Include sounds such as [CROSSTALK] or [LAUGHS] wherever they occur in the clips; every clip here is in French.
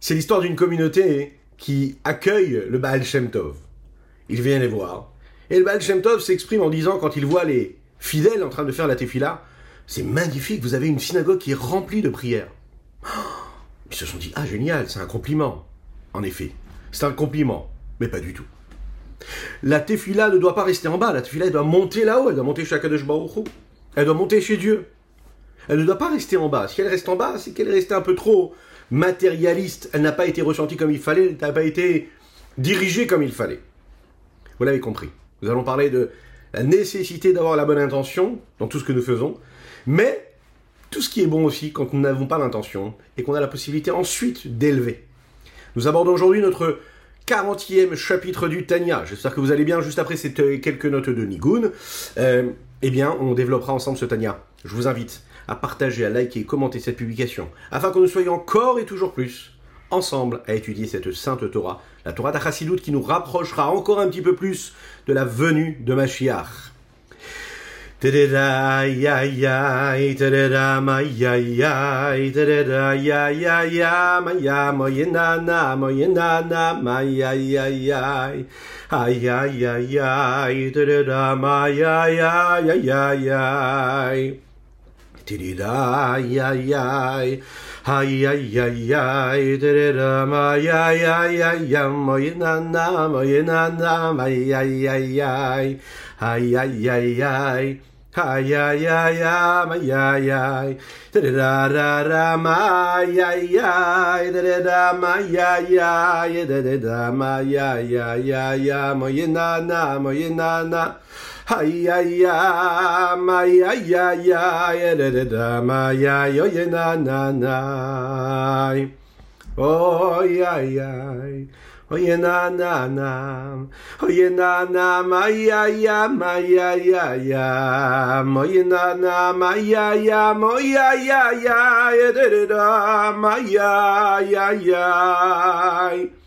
C'est l'histoire d'une communauté qui accueille le Baal Shem Tov. Il vient les voir. Et le Baal Shem Tov s'exprime en disant, quand il voit les fidèles en train de faire la tefila, c'est magnifique, vous avez une synagogue qui est remplie de prières. Ils se sont dit, ah génial, c'est un compliment. En effet, c'est un compliment, mais pas du tout. La tefila ne doit pas rester en bas, la tefila doit monter là-haut, elle doit monter chez Akadosh Baruch Elle doit monter chez Dieu. Elle ne doit pas rester en bas. Si elle reste en bas, c'est qu'elle est restée un peu trop matérialiste. Elle n'a pas été ressentie comme il fallait, elle n'a pas été dirigée comme il fallait. Vous l'avez compris. Nous allons parler de la nécessité d'avoir la bonne intention dans tout ce que nous faisons, mais tout ce qui est bon aussi quand nous n'avons pas l'intention et qu'on a la possibilité ensuite d'élever. Nous abordons aujourd'hui notre 40e chapitre du Tanya. J'espère que vous allez bien juste après ces quelques notes de Nigun. Euh, eh bien, on développera ensemble ce Tanya. Je vous invite à partager, à liker et commenter cette publication, afin que nous soyons encore et toujours plus ensemble à étudier cette sainte Torah, la Torah d'Achassidout qui nous rapprochera encore un petit peu plus de la venue de Mashiach. Da ya ya ha ya ya ya da da ma ya ya ya ya mo na na mo na na ma ya ya ya ha ya ya ya Ay, ay, ay, ay, ay, ay, da da da da, my, ay, ay, da da da, my, ay, ay, da da da, my, ay, ay, ay, ay, my, na na, my, na na. Ay, ay, ay, my, ay, ay, ay, da da da, my, ay, ay, na na na. Oh, ay, ay. Oye na na na, oye na na ma ya ya ma ya ya ya, oye na na ma ya ya mo ya ya ya ya da da da ma ya ya ya.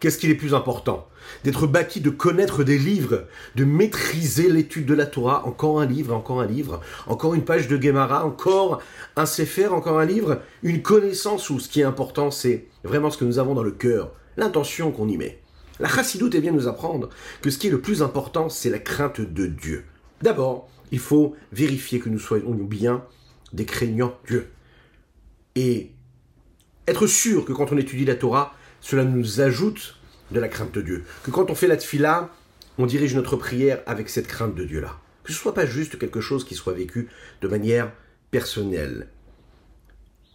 Qu'est-ce qu'il est plus important D'être bâti, de connaître des livres, de maîtriser l'étude de la Torah, encore un livre, encore un livre, encore une page de Gemara, encore un Sefer, encore un livre, une connaissance où ce qui est important, c'est vraiment ce que nous avons dans le cœur, l'intention qu'on y met. La chassidoute vient nous apprendre que ce qui est le plus important, c'est la crainte de Dieu. D'abord, il faut vérifier que nous soyons bien des craignants Dieu. Et être sûr que quand on étudie la Torah, cela nous ajoute de la crainte de Dieu. Que quand on fait la tfila, on dirige notre prière avec cette crainte de Dieu-là. Que ce soit pas juste quelque chose qui soit vécu de manière personnelle.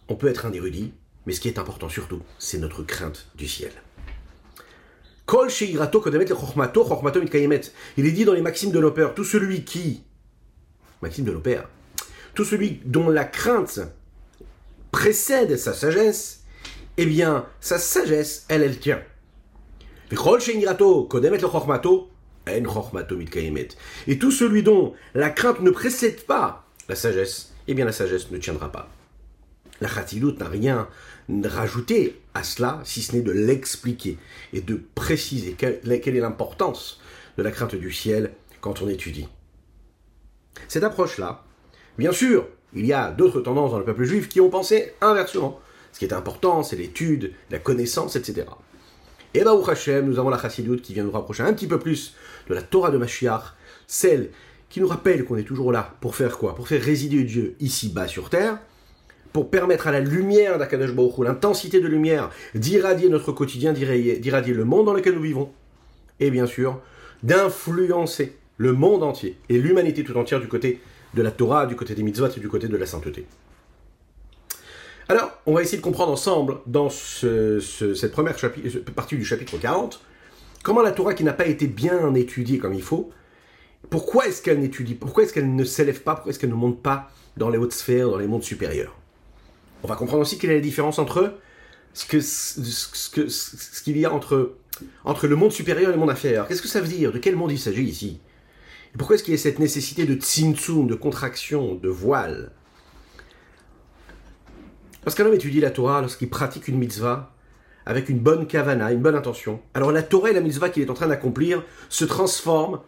On peut être un érudit, mais ce qui est important surtout, c'est notre crainte du ciel. Il est dit dans les maximes de l'opère, tout celui qui, maxime de l'opère, tout celui dont la crainte précède sa sagesse, eh bien, sa sagesse, elle, elle tient. Et tout celui dont la crainte ne précède pas la sagesse, eh bien la sagesse ne tiendra pas. La chatilut n'a rien rajouté à cela, si ce n'est de l'expliquer et de préciser quelle, est l'importance de la crainte du ciel quand on étudie. Cette approche-là, bien sûr, il y a d'autres tendances dans le peuple juif qui ont pensé inversement. Ce qui est important, c'est l'étude, la connaissance, etc. Et là, Hashem, nous avons la chassidoute qui vient nous rapprocher un petit peu plus de la Torah de Mashiach, celle qui nous rappelle qu'on est toujours là pour faire quoi? Pour faire résider Dieu ici-bas sur terre, pour permettre à la lumière d'Akadosh Baruch l'intensité de lumière, d'irradier notre quotidien, d'irradier le monde dans lequel nous vivons, et bien sûr, d'influencer le monde entier et l'humanité tout entière du côté de la Torah, du côté des mitzvot et du côté de la sainteté. Alors, on va essayer de comprendre ensemble, dans cette première partie du chapitre 40, comment la Torah qui n'a pas été bien étudiée comme il faut, pourquoi est-ce qu'elle n'étudie, pourquoi est-ce qu'elle ne s'élève pas, pourquoi est-ce qu'elle ne monte pas dans les hautes sphères, dans les mondes supérieurs? On va comprendre aussi quelle est la différence entre ce qu'il y a entre le monde supérieur et le monde inférieur. Qu'est-ce que ça veut dire? De quel monde il s'agit ici? Et pourquoi est-ce qu'il y a cette nécessité de tzimtzum, de contraction, de voile? Parce qu'un homme étudie la Torah lorsqu'il pratique une mitzvah avec une bonne kavana, une bonne intention. Alors la Torah et la mitzvah qu'il est en train d'accomplir se transforment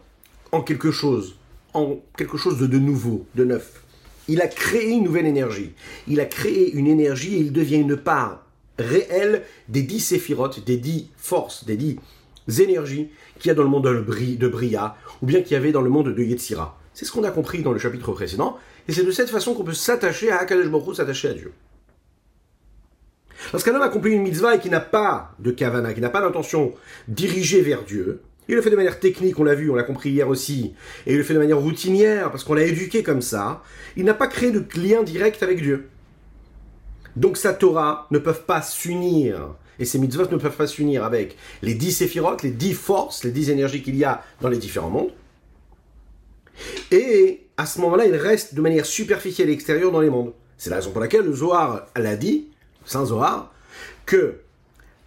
en quelque chose, en quelque chose de, nouveau, de neuf. Il a créé une nouvelle énergie. Il a créé une énergie et il devient une part réelle des dix séphirotes, des dix forces, des dix énergies qu'il y a dans le monde de Bria, ou bien qu'il y avait dans le monde de Yetzira. C'est ce qu'on a compris dans le chapitre précédent, et c'est de cette façon qu'on peut s'attacher à Akadosh s'attacher à Dieu. Lorsqu'un homme accomplit une mitzvah et qui n'a pas de kavana, qui n'a pas d'intention dirigée vers Dieu, il le fait de manière technique, on l'a vu, on l'a compris hier aussi, et il le fait de manière routinière, parce qu'on l'a éduqué comme ça, il n'a pas créé de lien direct avec Dieu. Donc sa Torah ne peuvent pas s'unir, et ces mitzvot ne peuvent pas s'unir avec les dix séphirotes, les dix forces, les dix énergies qu'il y a dans les différents mondes. Et à ce moment-là, il reste de manière superficielle et extérieure dans les mondes. C'est la raison pour laquelle le Zohar l'a dit, Saint Zohar, que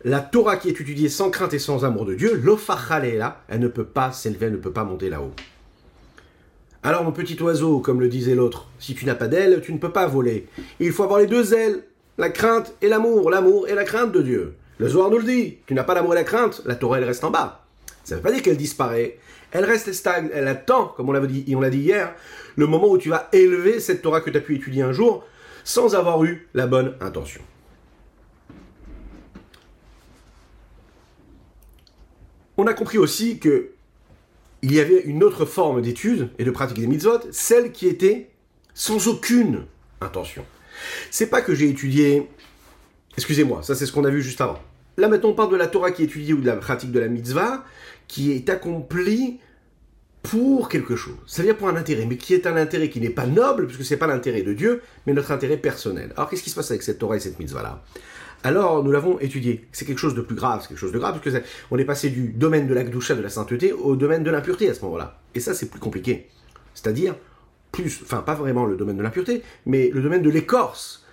la Torah qui est étudiée sans crainte et sans amour de Dieu, là, elle ne peut pas s'élever, elle ne peut pas monter là-haut. Alors mon petit oiseau, comme le disait l'autre, si tu n'as pas d'ailes, tu ne peux pas voler. Il faut avoir les deux ailes, la crainte et l'amour, l'amour et la crainte de Dieu. Le Zohar nous le dit, tu n'as pas l'amour et la crainte, la Torah elle reste en bas. Ça ne veut pas dire qu'elle disparaît, elle reste stagne, elle attend, comme on l'a dit, on l'a dit hier, le moment où tu vas élever cette Torah que tu as pu étudier un jour sans avoir eu la bonne intention. On a compris aussi que il y avait une autre forme d'étude et de pratique des mitzvot, celle qui était sans aucune intention. C'est pas que j'ai étudié. Excusez-moi, ça c'est ce qu'on a vu juste avant. Là maintenant on parle de la Torah qui est étudiée ou de la pratique de la mitzvah qui est accomplie pour quelque chose, c'est-à-dire pour un intérêt, mais qui est un intérêt qui n'est pas noble, puisque c'est pas l'intérêt de Dieu, mais notre intérêt personnel. Alors qu'est-ce qui se passe avec cette Torah et cette mitzvah-là? Alors nous l'avons étudié. C'est quelque chose de plus grave, c'est quelque chose de grave, parce que on est passé du domaine de la de la sainteté, au domaine de l'impureté à ce moment-là. Et ça, c'est plus compliqué. C'est-à-dire, plus, enfin pas vraiment le domaine de l'impureté, mais le domaine de l'écorce,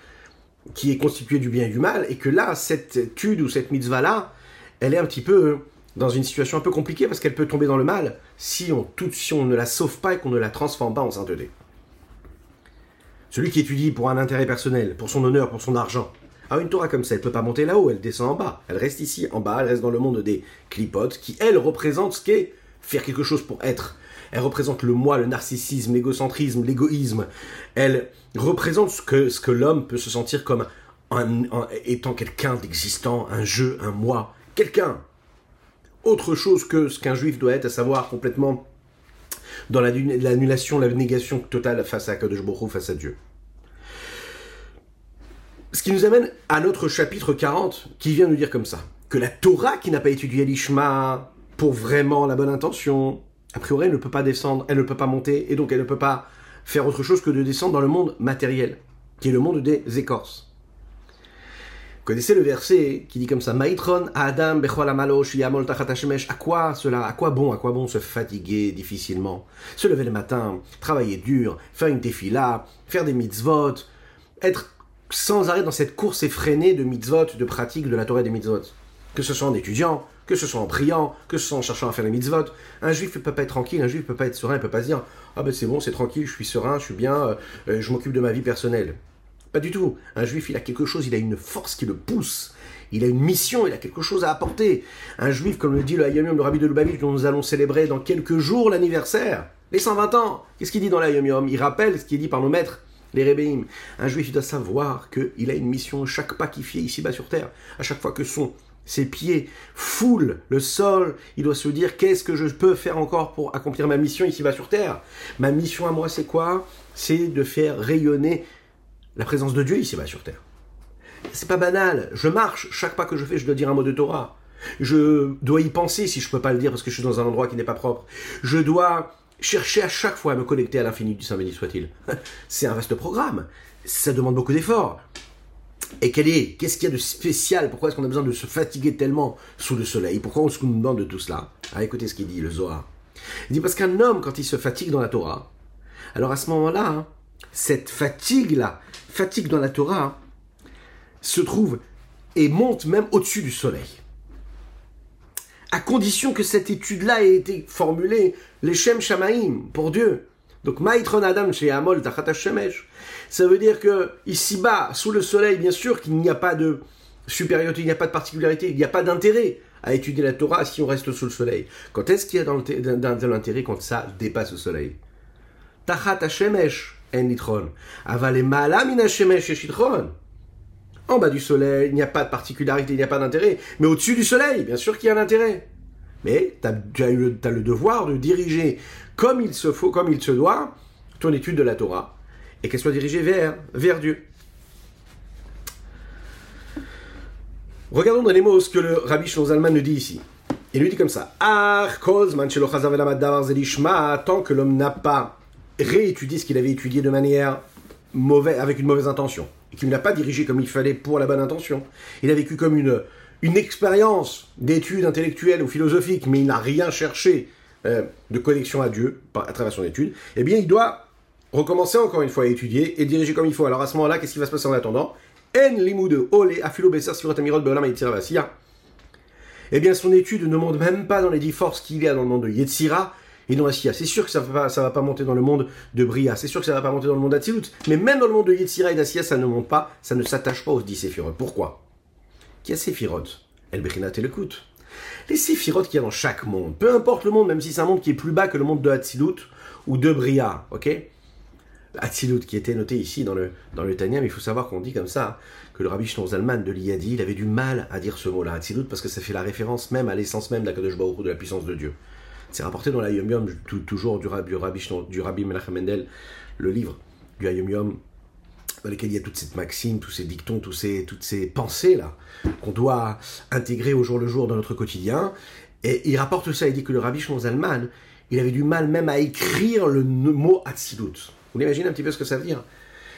qui est constitué du bien et du mal, et que là, cette étude ou cette mitzvah-là, elle est un petit peu dans une situation un peu compliquée, parce qu'elle peut tomber dans le mal si on, si on ne la sauve pas et qu'on ne la transforme pas en sainteté. Celui qui étudie pour un intérêt personnel, pour son honneur, pour son argent, alors une Torah comme ça, elle peut pas monter là-haut, elle descend en bas. Elle reste ici, en bas, elle reste dans le monde des clipotes, qui, elle, représente ce qu'est faire quelque chose pour être. Elle représente le moi, le narcissisme, l'égocentrisme, l'égoïsme. Elle représente ce que, ce que l'homme peut se sentir comme étant quelqu'un d'existant, un jeu, un moi, quelqu'un. Autre chose que ce qu'un juif doit être, à savoir complètement dans l'annulation, la négation totale face à Kadosh Baruch face à Dieu. Ce qui nous amène à notre chapitre 40, qui vient nous dire comme ça, que la Torah qui n'a pas étudié l'Ishma pour vraiment la bonne intention, a priori elle ne peut pas descendre, elle ne peut pas monter, et donc elle ne peut pas faire autre chose que de descendre dans le monde matériel, qui est le monde des écorces. Vous connaissez le verset qui dit comme ça Maitron Adam À quoi cela À quoi bon À quoi bon se fatiguer difficilement? Se lever le matin, travailler dur, faire une tefila, faire des mitzvot, être sans arrêt dans cette course effrénée de mitzvot, de pratique de la Torah des mitzvot. Que ce soit en étudiant, que ce soit en priant, que ce soit en cherchant à faire les mitzvot. Un juif ne peut pas être tranquille, un juif ne peut pas être serein, il ne peut pas se dire Ah ben c'est bon, c'est tranquille, je suis serein, je suis bien, euh, euh, je m'occupe de ma vie personnelle. Pas du tout. Un juif, il a quelque chose, il a une force qui le pousse. Il a une mission, il a quelque chose à apporter. Un juif, comme le dit le Hayom le rabbi de Lubavitch, dont nous allons célébrer dans quelques jours l'anniversaire, les 120 ans. Qu'est-ce qu'il dit dans l'Ayom Il rappelle ce qui est dit par nos maîtres les rébéim. Un juif doit savoir qu'il a une mission chaque pas qui fait ici-bas sur terre. À chaque fois que son, ses pieds foulent le sol, il doit se dire qu'est-ce que je peux faire encore pour accomplir ma mission ici-bas sur terre? Ma mission à moi, c'est quoi? C'est de faire rayonner la présence de Dieu ici-bas sur terre. C'est pas banal. Je marche, chaque pas que je fais, je dois dire un mot de Torah. Je dois y penser si je peux pas le dire parce que je suis dans un endroit qui n'est pas propre. Je dois chercher à chaque fois à me connecter à l'infini du Saint béni soit-il. [LAUGHS] C'est un vaste programme. Ça demande beaucoup d'efforts. Et quel est, qu'est-ce qu'il y a de spécial? Pourquoi est-ce qu'on a besoin de se fatiguer tellement sous le soleil? Pourquoi qu'on nous demande de tout cela? Ah, Écoutez ce qu'il dit, le Zohar. Il dit parce qu'un homme, quand il se fatigue dans la Torah, alors à ce moment-là, hein, cette fatigue-là, fatigue dans la Torah, se trouve et monte même au-dessus du soleil. À condition que cette étude-là ait été formulée, les Shem Shamaim, pour Dieu. Donc, Maïtron Adam chez Amol Shemesh. Ça veut dire que, ici-bas, sous le soleil, bien sûr qu'il n'y a pas de supériorité, il n'y a pas de particularité, il n'y a pas d'intérêt à étudier la Torah si on reste sous le soleil. Quand est-ce qu'il y a de l'intérêt quand ça dépasse le soleil? Tachat Shemesh en litron. Aval Malamin Shemesh En bas du soleil, il n'y a pas de particularité, il n'y a pas d'intérêt. Mais au-dessus du soleil, bien sûr qu'il y a un intérêt. Mais tu as, le devoir de diriger comme il se faut, comme il se doit, ton étude de la Torah. Et qu'elle soit dirigée vers, vers Dieu. Regardons dans les mots ce que le Rabbi Zalman nous dit ici. Il lui dit comme ça tant que l'homme n'a pas réétudié ce qu'il avait étudié de manière mauvaise, avec une mauvaise intention, et qu'il n'a pas dirigé comme il fallait pour la bonne intention. Il a vécu comme une, une expérience d'études intellectuelles ou philosophiques, mais il n'a rien cherché euh, de connexion à Dieu à travers son étude, eh bien il doit recommencer encore une fois à étudier et diriger comme il faut. Alors à ce moment-là, qu'est-ce qui va se passer en attendant? Eh bien son étude ne monte même pas dans les dix forces qu'il y a dans le monde de Yetzira et dans Asiya. C'est sûr que ça va, va pas monter dans le monde de Bria, c'est sûr que ça va pas monter dans le monde d'Atsilut, mais même dans le monde de Yetzira et d'Asiya, ça ne monte pas, ça ne s'attache pas aux dix séphirotes. Pourquoi? Qui a séphirotes El Bechinat et le Les séphirotes qu'il y a dans chaque monde, peu importe le monde, même si c'est un monde qui est plus bas que le monde de Hatzilut ou de Bria, ok? Hatzilut qui était noté ici dans le, dans le Tanya, mais il faut savoir qu'on dit comme ça, que le rabbi Zalman de l'Iyadi, il avait du mal à dire ce mot-là, Hatzilut, parce que ça fait la référence même à l'essence même d'Akadosh Baruch de la puissance de Dieu. C'est rapporté dans Yom, toujours du, rabbi, du rabbi Menachem Mendel, le livre du Ayom Yom, dans lequel il y a toute cette maxime, tous ces dictons, ces, toutes ces pensées-là, qu'on doit intégrer au jour le jour dans notre quotidien. Et il rapporte ça, il dit que le rabbi Zalman, il avait du mal même à écrire le mot Hatzilut. Vous imaginez un petit peu ce que ça veut dire?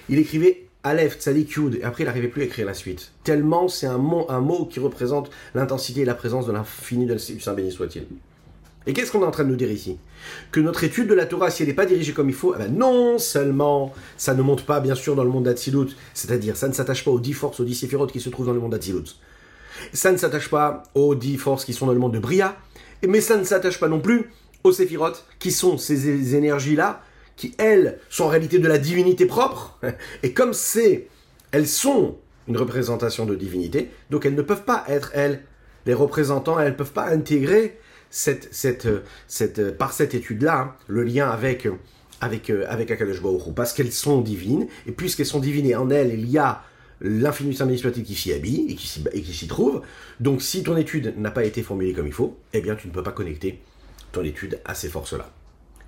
Il écrivait Aleph, Tzadik, et après il n'arrivait plus à écrire la suite. Tellement c'est un mot, un mot qui représente l'intensité et la présence de l'infini de Saint béni soit-il. Et qu'est-ce qu'on est en train de nous dire ici? Que notre étude de la Torah, si elle n'est pas dirigée comme il faut, eh ben non seulement ça ne monte pas bien sûr dans le monde d'Atsilut, c'est-à-dire ça ne s'attache pas aux dix forces, aux dix séphirotes qui se trouvent dans le monde d'Atsilut. Ça ne s'attache pas aux dix forces qui sont dans le monde de Bria, mais ça ne s'attache pas non plus aux séphirotes, qui sont ces énergies-là, qui elles sont en réalité de la divinité propre, [LAUGHS] et comme c'est, elles sont une représentation de divinité, donc elles ne peuvent pas être, elles, les représentants, elles ne peuvent pas intégrer cette, cette, cette, par cette étude-là, hein, le lien avec, avec, avec Baruch parce qu'elles sont divines, et puisqu'elles sont divines et en elles, il y a l'infini saint qui s'y habille et qui s'y trouve. Donc si ton étude n'a pas été formulée comme il faut, eh bien tu ne peux pas connecter ton étude à ces forces-là.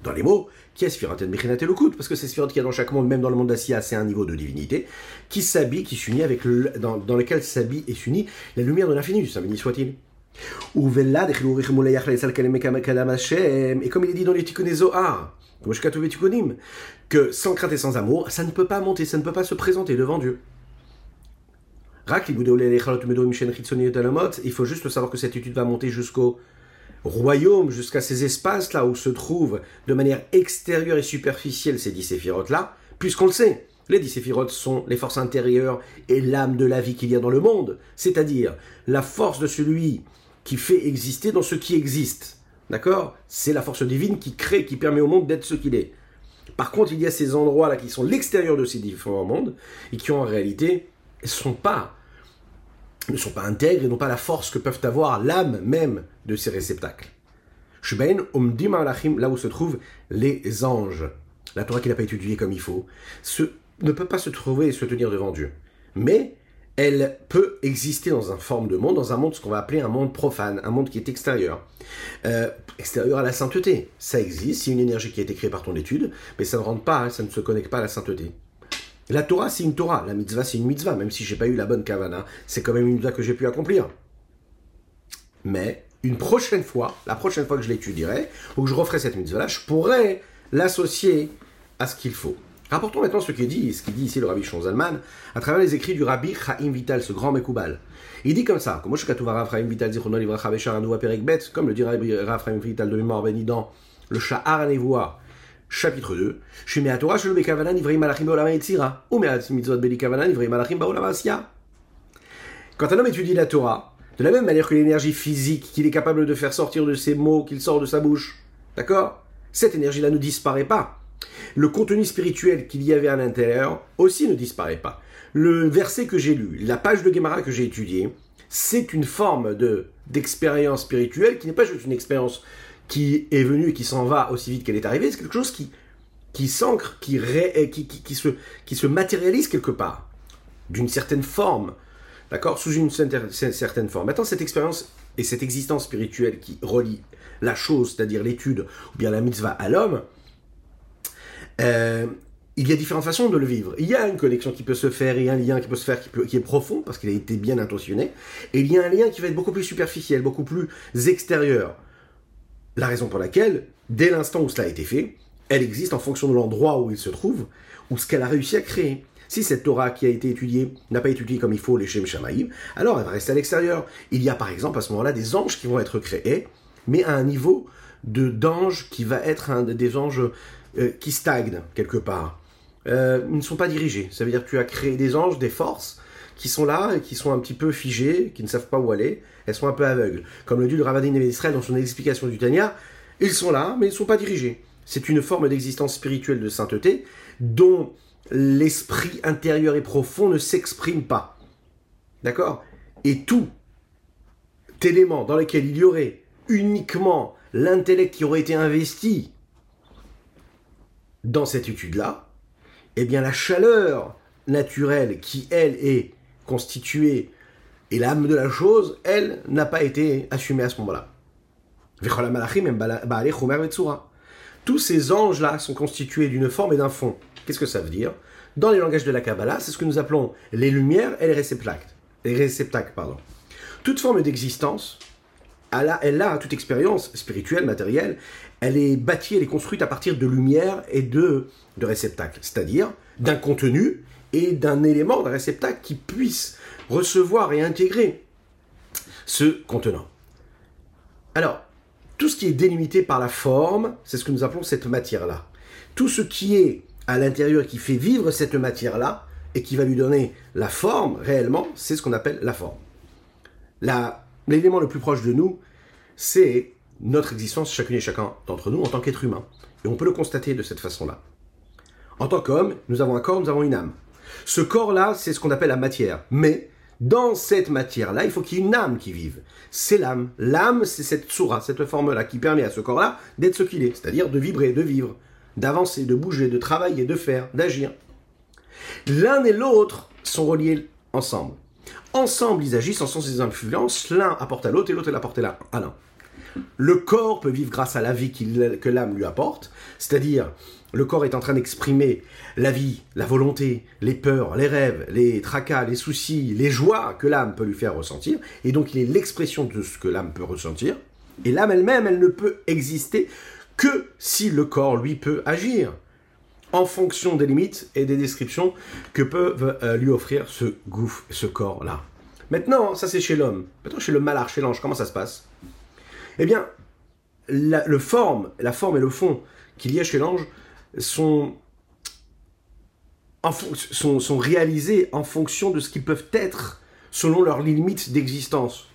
Dans les mots, qui est Sphirat et Mechinat parce que c'est Sphirat qui a dans chaque monde, même dans le monde d'Assia, c'est un niveau de divinité, qui s'habille, qui s'unit avec le, dans, dans lequel s'habille et s'unit la lumière de l'infini, saint béni soit-il. Et comme il est dit dans les Tikkuné Zohar, que sans crainte et sans amour, ça ne peut pas monter, ça ne peut pas se présenter devant Dieu. Il faut juste savoir que cette étude va monter jusqu'au royaume, jusqu'à ces espaces là où se trouvent de manière extérieure et superficielle ces dix séphirotes là, puisqu'on le sait. Les dix séphirotes sont les forces intérieures et l'âme de la vie qu'il y a dans le monde, c'est-à-dire la force de celui qui fait exister dans ce qui existe. D'accord? C'est la force divine qui crée, qui permet au monde d'être ce qu'il est. Par contre, il y a ces endroits-là qui sont l'extérieur de ces différents mondes et qui en réalité sont pas, ne sont pas intègres et n'ont pas la force que peuvent avoir l'âme même de ces réceptacles. là où se trouvent les anges. La Torah qui n'a pas étudiée comme il faut, ne peut pas se trouver et se tenir devant Dieu. Mais elle peut exister dans une forme de monde, dans un monde, ce qu'on va appeler un monde profane, un monde qui est extérieur. Euh, extérieur à la sainteté. Ça existe, c'est une énergie qui a été créée par ton étude, mais ça ne rentre pas, hein, ça ne se connecte pas à la sainteté. La Torah, c'est une Torah. La mitzvah, c'est une mitzvah. Même si j'ai pas eu la bonne kavana, c'est quand même une mitzvah que j'ai pu accomplir. Mais, une prochaine fois, la prochaine fois que je l'étudierai, ou que je referai cette mitzvah-là, je pourrai l'associer à ce qu'il faut. Rapportons maintenant ce qu'il dit, ce qu'il dit ici le rabbi Zalman, à travers les écrits du rabbi Chaim Vital, ce grand Mekoubal. Il dit comme ça, comme Vital comme le dit rabbi Chaim Vital de mémoire béni dans le Sha'ar Nevoa, chapitre 2, Torah Shelo Bekavana Nivrei Malachim Baolam Yetzira, ou Me'at Mitzvot Beli Kavana Nivrei Malachim Baolam Asya. Quand un homme étudie la Torah, De la même manière que l'énergie physique qu'il est capable de faire sortir de ses mots, qu'il sort de sa bouche. D'accord? Cette énergie-là ne disparaît pas. Le contenu spirituel qu'il y avait à l'intérieur aussi ne disparaît pas. Le verset que j'ai lu, la page de Gemara que j'ai étudiée, c'est une forme de d'expérience spirituelle qui n'est pas juste une expérience qui est venue et qui s'en va aussi vite qu'elle est arrivée, c'est quelque chose qui qui s'ancre, qui, qui, qui, se, qui se matérialise quelque part, d'une certaine forme, d'accord, sous une certaine forme. Maintenant, cette expérience et cette existence spirituelle qui relie la chose, c'est-à-dire l'étude ou bien la mitzvah à l'homme, euh, il y a différentes façons de le vivre. Il y a une connexion qui peut se faire, il y a un lien qui peut se faire qui, est profond parce qu'il a été bien intentionné, et il y a un lien qui va être beaucoup plus superficiel, beaucoup plus extérieur. La raison pour laquelle, dès l'instant où cela a été fait, elle existe en fonction de l'endroit où il se trouve, ou ce qu'elle a réussi à créer. Si cette Torah qui a été étudiée n'a pas étudié comme il faut les Shem Shamaïm, alors elle va rester à l'extérieur. Il y a par exemple à ce moment-là des anges qui vont être créés, mais à un niveau de d'ange qui va être des anges euh, qui stagnent quelque part. Euh, ils ne sont pas dirigés. Ça veut dire que tu as créé des anges, des forces, qui sont là et qui sont un petit peu figées, qui ne savent pas où aller. Elles sont un peu aveugles. Comme le dit le Ravadin d'Israël dans son explication du Tanya, ils sont là, mais ils ne sont pas dirigés. C'est une forme d'existence spirituelle de sainteté dont l'esprit intérieur et profond ne s'exprime pas. D'accord? Et tout élément dans lequel il y aurait uniquement l'intellect qui aurait été investi dans cette étude-là, eh bien la chaleur naturelle qui, elle, est constituée et l'âme de la chose, elle, n'a pas été assumée à ce moment-là. Tous ces anges-là sont constitués d'une forme et d'un fond. Qu'est-ce que ça veut dire? Dans les langages de la Kabbalah, c'est ce que nous appelons les lumières et les réceptacles. Les réceptacles, pardon. Toute forme d'existence, elle a, toute expérience spirituelle, matérielle, elle est bâtie, elle est construite à partir de lumière et de, de réceptacles, c'est-à-dire d'un contenu et d'un élément, d'un réceptacle qui puisse recevoir et intégrer ce contenant. Alors, tout ce qui est délimité par la forme, c'est ce que nous appelons cette matière-là. Tout ce qui est à l'intérieur qui fait vivre cette matière-là et qui va lui donner la forme réellement, c'est ce qu'on appelle la forme. L'élément le plus proche de nous, c'est notre existence, chacune et chacun d'entre nous, en tant qu'être humain. Et on peut le constater de cette façon-là. En tant qu'homme, nous avons un corps, nous avons une âme. Ce corps-là, c'est ce qu'on appelle la matière. Mais dans cette matière-là, il faut qu'il y ait une âme qui vive. C'est l'âme. L'âme, c'est cette soura, cette forme-là, qui permet à ce corps-là d'être ce qu'il est, c'est-à-dire de vibrer, de vivre, d'avancer, de bouger, de travailler, de faire, d'agir. L'un et l'autre sont reliés ensemble. Ensemble, ils agissent en sens des influences, l'un apporte à l'autre et l'autre apporte à l'un. Le corps peut vivre grâce à la vie que l'âme lui apporte, c'est-à-dire le corps est en train d'exprimer la vie, la volonté, les peurs, les rêves, les tracas, les soucis, les joies que l'âme peut lui faire ressentir, et donc il est l'expression de ce que l'âme peut ressentir, et l'âme elle-même, elle ne peut exister que si le corps, lui, peut agir, en fonction des limites et des descriptions que peuvent euh, lui offrir ce gouffre, ce corps-là. Maintenant, ça c'est chez l'homme. Maintenant, chez le malard, chez l'ange, comment ça se passe? Eh bien, la, forme, et le fond qu'il y a chez l'ange sont, sont, sont réalisés en fonction de ce qu'ils peuvent être selon leurs limites d'existence,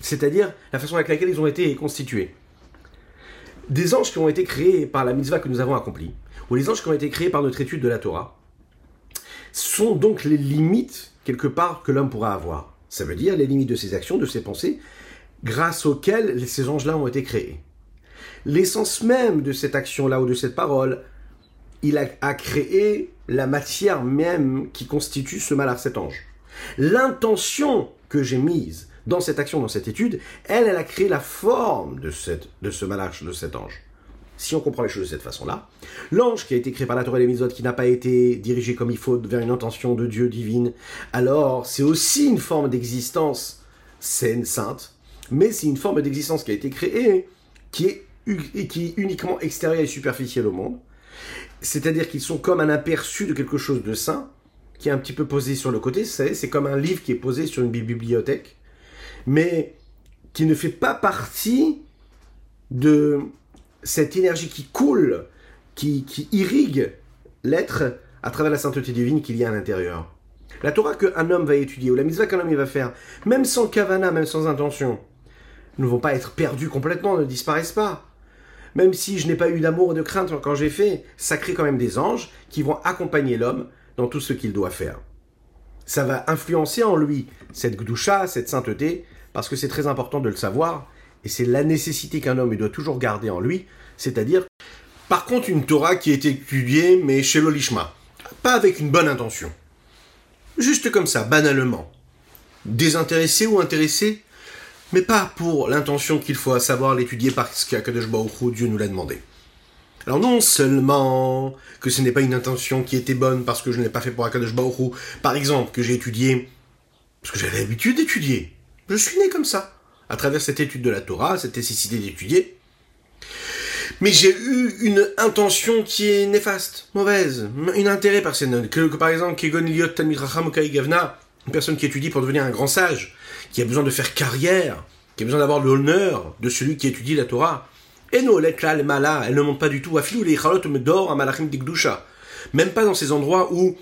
c'est-à-dire la façon avec laquelle ils ont été constitués. Des anges qui ont été créés par la mitzvah que nous avons accomplie, ou les anges qui ont été créés par notre étude de la Torah, sont donc les limites, quelque part, que l'homme pourra avoir. Ça veut dire les limites de ses actions, de ses pensées, grâce auxquelles ces anges-là ont été créés. L'essence même de cette action-là ou de cette parole il a, créé la matière même qui constitue ce malheur cet ange. L'intention que j'ai mise dans cette action, dans cette étude, elle, elle a créé la forme de, cette, de ce de cet ange. Si on comprend les choses de cette façon-là, l'ange qui a été créé par la Torah et les qui n'a pas été dirigé comme il faut vers une intention de Dieu divine, alors c'est aussi une forme d'existence saine, sainte, mais c'est une forme d'existence qui a été créée qui est, qui uniquement extérieure et superficielle au monde, c'est-à-dire qu'ils sont comme un aperçu de quelque chose de saint, qui est un petit peu posé sur le côté, c'est comme un livre qui est posé sur une bibliothèque, mais qui ne fait pas partie de cette énergie qui coule, qui, irrigue l'être à travers la sainteté divine qu'il y a à l'intérieur. La Torah qu'un homme va étudier, ou la mitzvah qu'un homme va faire, même sans kavana, même sans intention, ne vont pas être perdus complètement, ne disparaissent pas. Même si je n'ai pas eu d'amour et de crainte quand j'ai fait, ça crée quand même des anges qui vont accompagner l'homme dans tout ce qu'il doit faire. Ça va influencer en lui cette gdoucha, cette sainteté, parce que c'est très important de le savoir, et c'est la nécessité qu'un homme doit toujours garder en lui, c'est-à-dire, par contre, une Torah qui est étudiée, mais chez l'Olishma, pas avec une bonne intention. Juste comme ça, banalement. Désintéressé ou intéressé, mais pas pour l'intention qu'il faut savoir l'étudier parce qu'Akadosh Baruch Dieu nous l'a demandé. Alors non seulement que ce n'est pas une intention qui était bonne parce que je ne l'ai pas fait pour Akadosh par exemple, que j'ai étudié, parce que j'avais l'habitude d'étudier. Je suis né comme ça, à travers cette étude de la Torah, cette nécessité d'étudier. Mais j'ai eu une intention qui est néfaste, mauvaise, une intérêt personnel. Que, par exemple, Kegon Liot Gavna, une personne qui étudie pour devenir un grand sage, qui a besoin de faire carrière, qui a besoin d'avoir l'honneur de celui qui étudie la Torah. Et nous, les mala, elle ne monte pas du tout. les me dor à malachim Même pas dans ces endroits où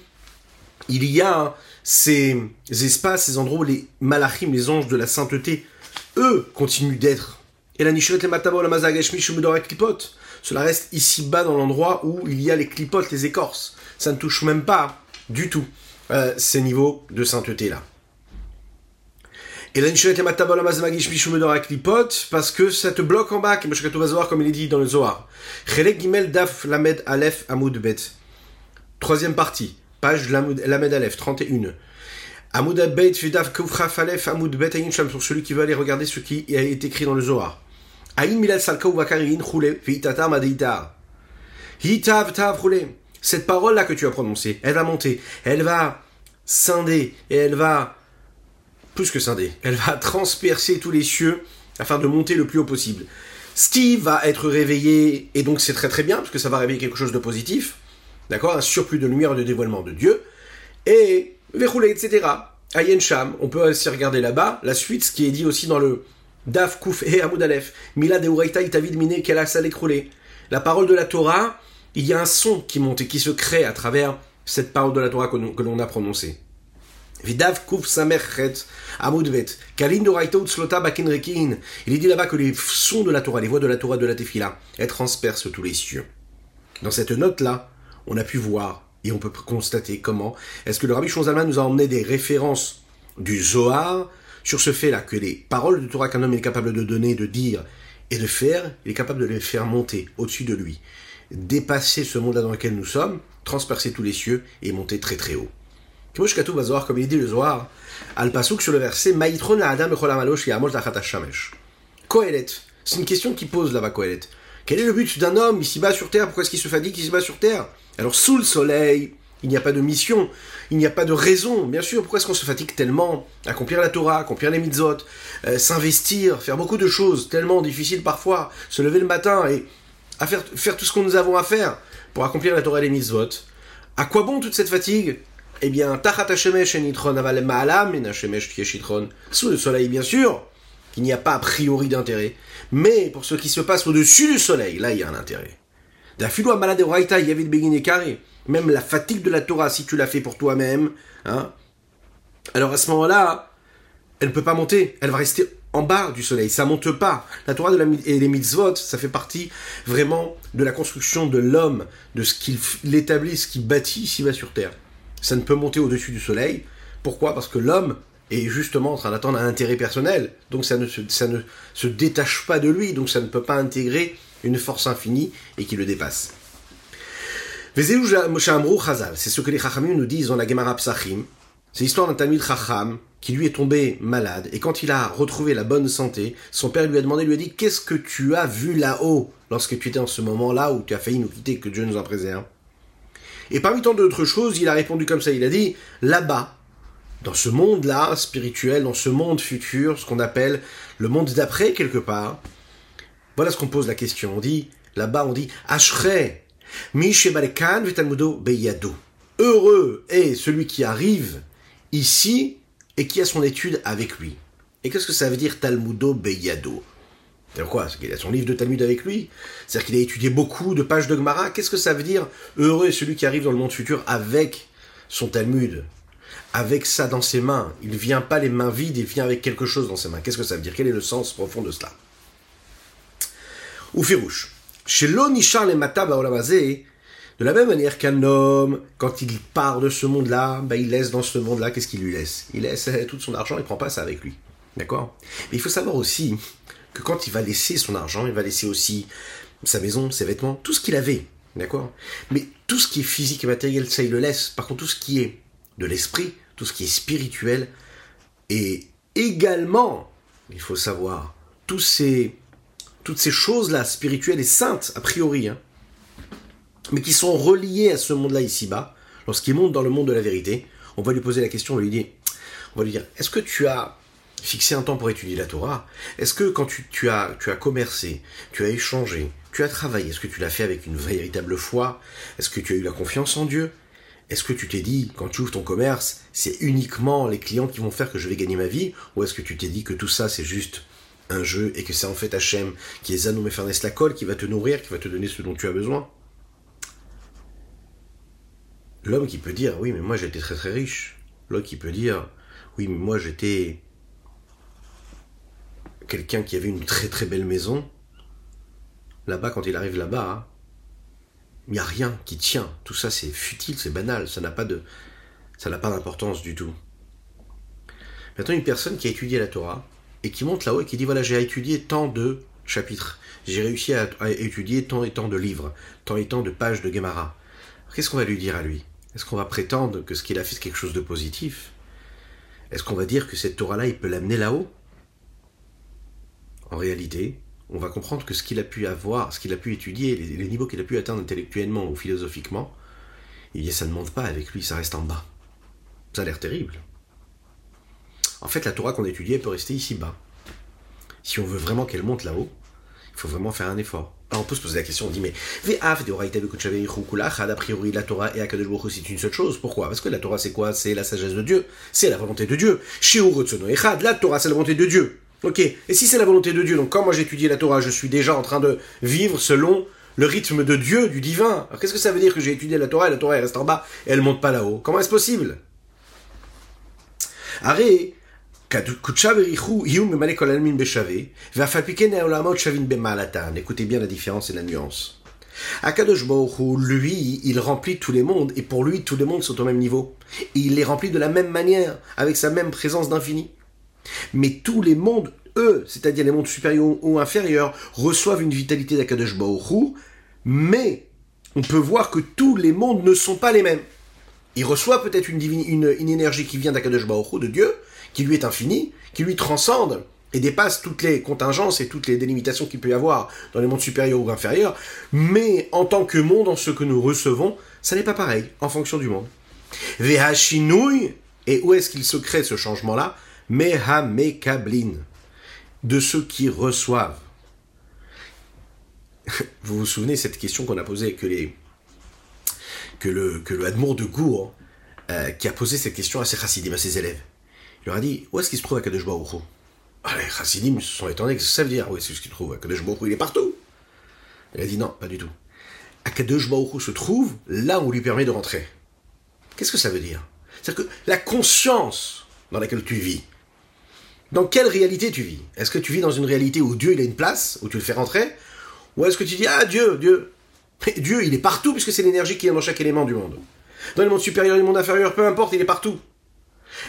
il y a ces espaces, ces endroits où les malachim, les anges de la sainteté, eux, continuent d'être. Et la nishret le la klipot. Cela reste ici bas dans l'endroit où il y a les clipotes, les écorces. Ça ne touche même pas du tout euh, ces niveaux de sainteté là. Et parce que ça te bloque en bas, comme il est dit dans le Zohar. Daf Lamed Aleph Amoud Bet. Troisième partie, page Lamed Aleph, 31. Amoud Bet Vidaf Kufraf Aleph Bet pour celui qui veut aller regarder ce qui est écrit dans le Zohar. Milal Salka Uvakarin. Hitav Tav. Cette parole-là que tu as prononcée, elle va monter, elle va scinder, et elle va plus que scindée. Elle va transpercer tous les cieux afin de monter le plus haut possible. Steve va être réveillé, et donc c'est très très bien, parce que ça va réveiller quelque chose de positif, d'accord Un surplus de lumière et de dévoilement de Dieu. Et Verroulé, etc. Ayen Sham, on peut aussi regarder là-bas la suite, ce qui est dit aussi dans le Daf Kouf et Hamoud Aleph. Mila de Uraita Itavid Mine Kelasa écroulé. La parole de la Torah, il y a un son qui monte et qui se crée à travers cette parole de la Torah que l'on a prononcée. Vidav. Il est dit là-bas que les sons de la Torah, les voix de la Torah de la Tefila, elles transpercent tous les cieux. Dans cette note-là, on a pu voir et on peut constater comment est-ce que le Rabbi Shonzalman nous a emmené des références du Zohar sur ce fait-là, que les paroles de Torah qu'un homme est capable de donner, de dire et de faire, il est capable de les faire monter au-dessus de lui, dépasser ce monde-là dans lequel nous sommes, transpercer tous les cieux et monter très très haut comme il dit le Zohar, al pasuk sur le verset Maïtron Adam Shamesh. Kohelet, c'est une question qui pose là-bas Kohelet. Quel est le but d'un homme ici-bas sur terre? Pourquoi est-ce qu'il se fatigue ici-bas sur terre? Alors sous le soleil, il n'y a pas de mission, il n'y a pas de raison. Bien sûr, pourquoi est-ce qu'on se fatigue tellement Accomplir la Torah, accomplir les mitzvot, euh, s'investir, faire beaucoup de choses tellement difficiles parfois, se lever le matin et à faire, faire tout ce que nous avons à faire pour accomplir la Torah et les mitzvot? À quoi bon toute cette fatigue? Eh bien, Tachat Hashemesh Nitron Aval Ma'alam Sous le soleil, bien sûr, qu'il n'y a pas a priori d'intérêt. Mais pour ce qui se passe au-dessus du soleil, là, il y a un intérêt. malade Même la fatigue de la Torah, si tu l'as fait pour toi-même, hein, alors à ce moment-là, elle ne peut pas monter. Elle va rester en bas du soleil. Ça monte pas. La Torah de et les mitzvot, ça fait partie vraiment de la construction de l'homme, de ce qu'il établit, ce qu'il bâtit ici-bas sur terre ça ne peut monter au-dessus du soleil. Pourquoi? Parce que l'homme est justement en train d'attendre un intérêt personnel. Donc ça ne, se, ça ne se détache pas de lui, donc ça ne peut pas intégrer une force infinie et qui le dépasse. C'est ce que les Chachamim nous disent dans la Gemara Psachim. C'est l'histoire d'un Talmud Chacham qui lui est tombé malade et quand il a retrouvé la bonne santé, son père lui a demandé, lui a dit Qu'est-ce que tu as vu là-haut lorsque tu étais en ce moment-là où tu as failli nous quitter, que Dieu nous en préserve et parmi tant d'autres choses, il a répondu comme ça. Il a dit, là-bas, dans ce monde-là, spirituel, dans ce monde futur, ce qu'on appelle le monde d'après quelque part, voilà ce qu'on pose la question. On dit, là-bas, on dit, Ashre, Mishebalkan Vetalmudo Beyado. Heureux est celui qui arrive ici et qui a son étude avec lui. Et qu'est-ce que ça veut dire Talmudo Beyado? Cest quoi qu'il a son livre de Talmud avec lui C'est-à-dire qu'il a étudié beaucoup de pages de Gemara Qu'est-ce que ça veut dire Heureux est celui qui arrive dans le monde futur avec son Talmud. avec ça dans ses mains? Il vient pas les mains vides, il vient avec quelque chose dans ses mains. Qu'est-ce que ça veut dire? Quel est le sens profond de cela? Ou Firouche. Chez l'Onishar les Baolamazé, de la même manière qu'un homme, quand il part de ce monde-là, ben, il laisse dans ce monde-là, qu'est-ce qu'il lui laisse? Il laisse tout son argent, il prend pas ça avec lui. D'accord? Mais il faut savoir aussi que quand il va laisser son argent, il va laisser aussi sa maison, ses vêtements, tout ce qu'il avait. D'accord? Mais tout ce qui est physique et matériel, ça, il le laisse. Par contre, tout ce qui est de l'esprit, tout ce qui est spirituel, et également, il faut savoir, tous ces, toutes ces choses-là, spirituelles et saintes, a priori, hein, mais qui sont reliées à ce monde-là ici-bas, lorsqu'il monte dans le monde de la vérité, on va lui poser la question, on va lui dire, on va lui dire, est-ce que tu as fixé un temps pour étudier la Torah. Est-ce que quand tu, as, commercé, tu as échangé, tu as travaillé, est-ce que tu l'as fait avec une véritable foi? Est-ce que tu as eu la confiance en Dieu? Est-ce que tu t'es dit, quand tu ouvres ton commerce, c'est uniquement les clients qui vont faire que je vais gagner ma vie? Ou est-ce que tu t'es dit que tout ça c'est juste un jeu et que c'est en fait Hachem qui est Zanou Mefernes la colle, qui va te nourrir, qui va te donner ce dont tu as besoin? L'homme qui peut dire, oui mais moi j'étais très très riche. L'autre qui peut dire, oui mais moi j'étais quelqu'un qui avait une très très belle maison, là-bas, quand il arrive là-bas, il n'y a rien qui tient. Tout ça, c'est futile, c'est banal, ça n'a pas de, ça n'a pas d'importance du tout. Maintenant, une personne qui a étudié la Torah et qui monte là-haut et qui dit voilà, j'ai étudié tant de chapitres, j'ai réussi à, étudier tant et tant de livres, tant et tant de pages de Gemara. Qu'est-ce qu'on va lui dire à lui? Est-ce qu'on va prétendre que ce qu'il a fait c'est quelque chose de positif? Est-ce qu'on va dire que cette Torah-là, il peut l'amener là-haut? En réalité, on va comprendre que ce qu'il a pu avoir, ce qu'il a pu étudier, les, niveaux qu'il a pu atteindre intellectuellement ou philosophiquement, eh bien, ça ne monte pas avec lui, ça reste en bas. Ça a l'air terrible. En fait, la Torah qu'on étudie, peut rester ici-bas. Si on veut vraiment qu'elle monte là-haut, il faut vraiment faire un effort. Alors on peut se poser la question, on dit, mais a priori la Torah et Akadosh c'est une seule chose. Pourquoi? Parce que la Torah c'est quoi? C'est la sagesse de Dieu, c'est la volonté de Dieu. La Torah c'est la volonté de Dieu. Ok, et si c'est la volonté de Dieu, donc quand moi j'ai étudié la Torah, je suis déjà en train de vivre selon le rythme de Dieu, du divin. Alors qu'est-ce que ça veut dire que j'ai étudié la Torah et la Torah elle reste en bas et elle monte pas là-haut? Comment est-ce possible? Écoutez bien la différence et la nuance. Akadosh lui, il remplit tous les mondes, et pour lui, tous les mondes sont au même niveau. Il les remplit de la même manière, avec sa même présence d'infini. Mais tous les mondes, eux, c'est-à-dire les mondes supérieurs ou inférieurs, reçoivent une vitalité d'Akadosh Baoru, mais on peut voir que tous les mondes ne sont pas les mêmes. Il reçoit peut-être une, énergie qui vient d'Akadosh Baoru, de Dieu, qui lui est infinie, qui lui transcende et dépasse toutes les contingences et toutes les délimitations qu'il peut y avoir dans les mondes supérieurs ou inférieurs, mais en tant que monde, en ce que nous recevons, ça n'est pas pareil, en fonction du monde. Vehashinui, et où est-ce qu'il se crée ce changement-là? Mehamekablin, de ceux qui reçoivent. [LAUGHS] Vous vous souvenez cette question qu'on a posée que le que le Admour de Gour euh, qui a posé cette question à ses chassidim, à ses élèves. Il leur a dit où est-ce qu'il se trouve à Kadosh ah, Les chassidim se sont étonnés, que ça veut dire? Oui, c'est ce qu'il trouve. Kadosh il est partout. Il a dit non, pas du tout. Akadosh Baruch se trouve là où on lui permet de rentrer. Qu'est-ce que ça veut dire? C'est-à-dire que la conscience dans laquelle tu vis, dans quelle réalité tu vis? Est-ce que tu vis dans une réalité où Dieu il a une place, où tu le fais rentrer? Ou est-ce que tu dis Ah Dieu, Dieu Dieu il est partout puisque c'est l'énergie qui est dans chaque élément du monde. Dans le monde supérieur et le monde inférieur, peu importe, il est partout.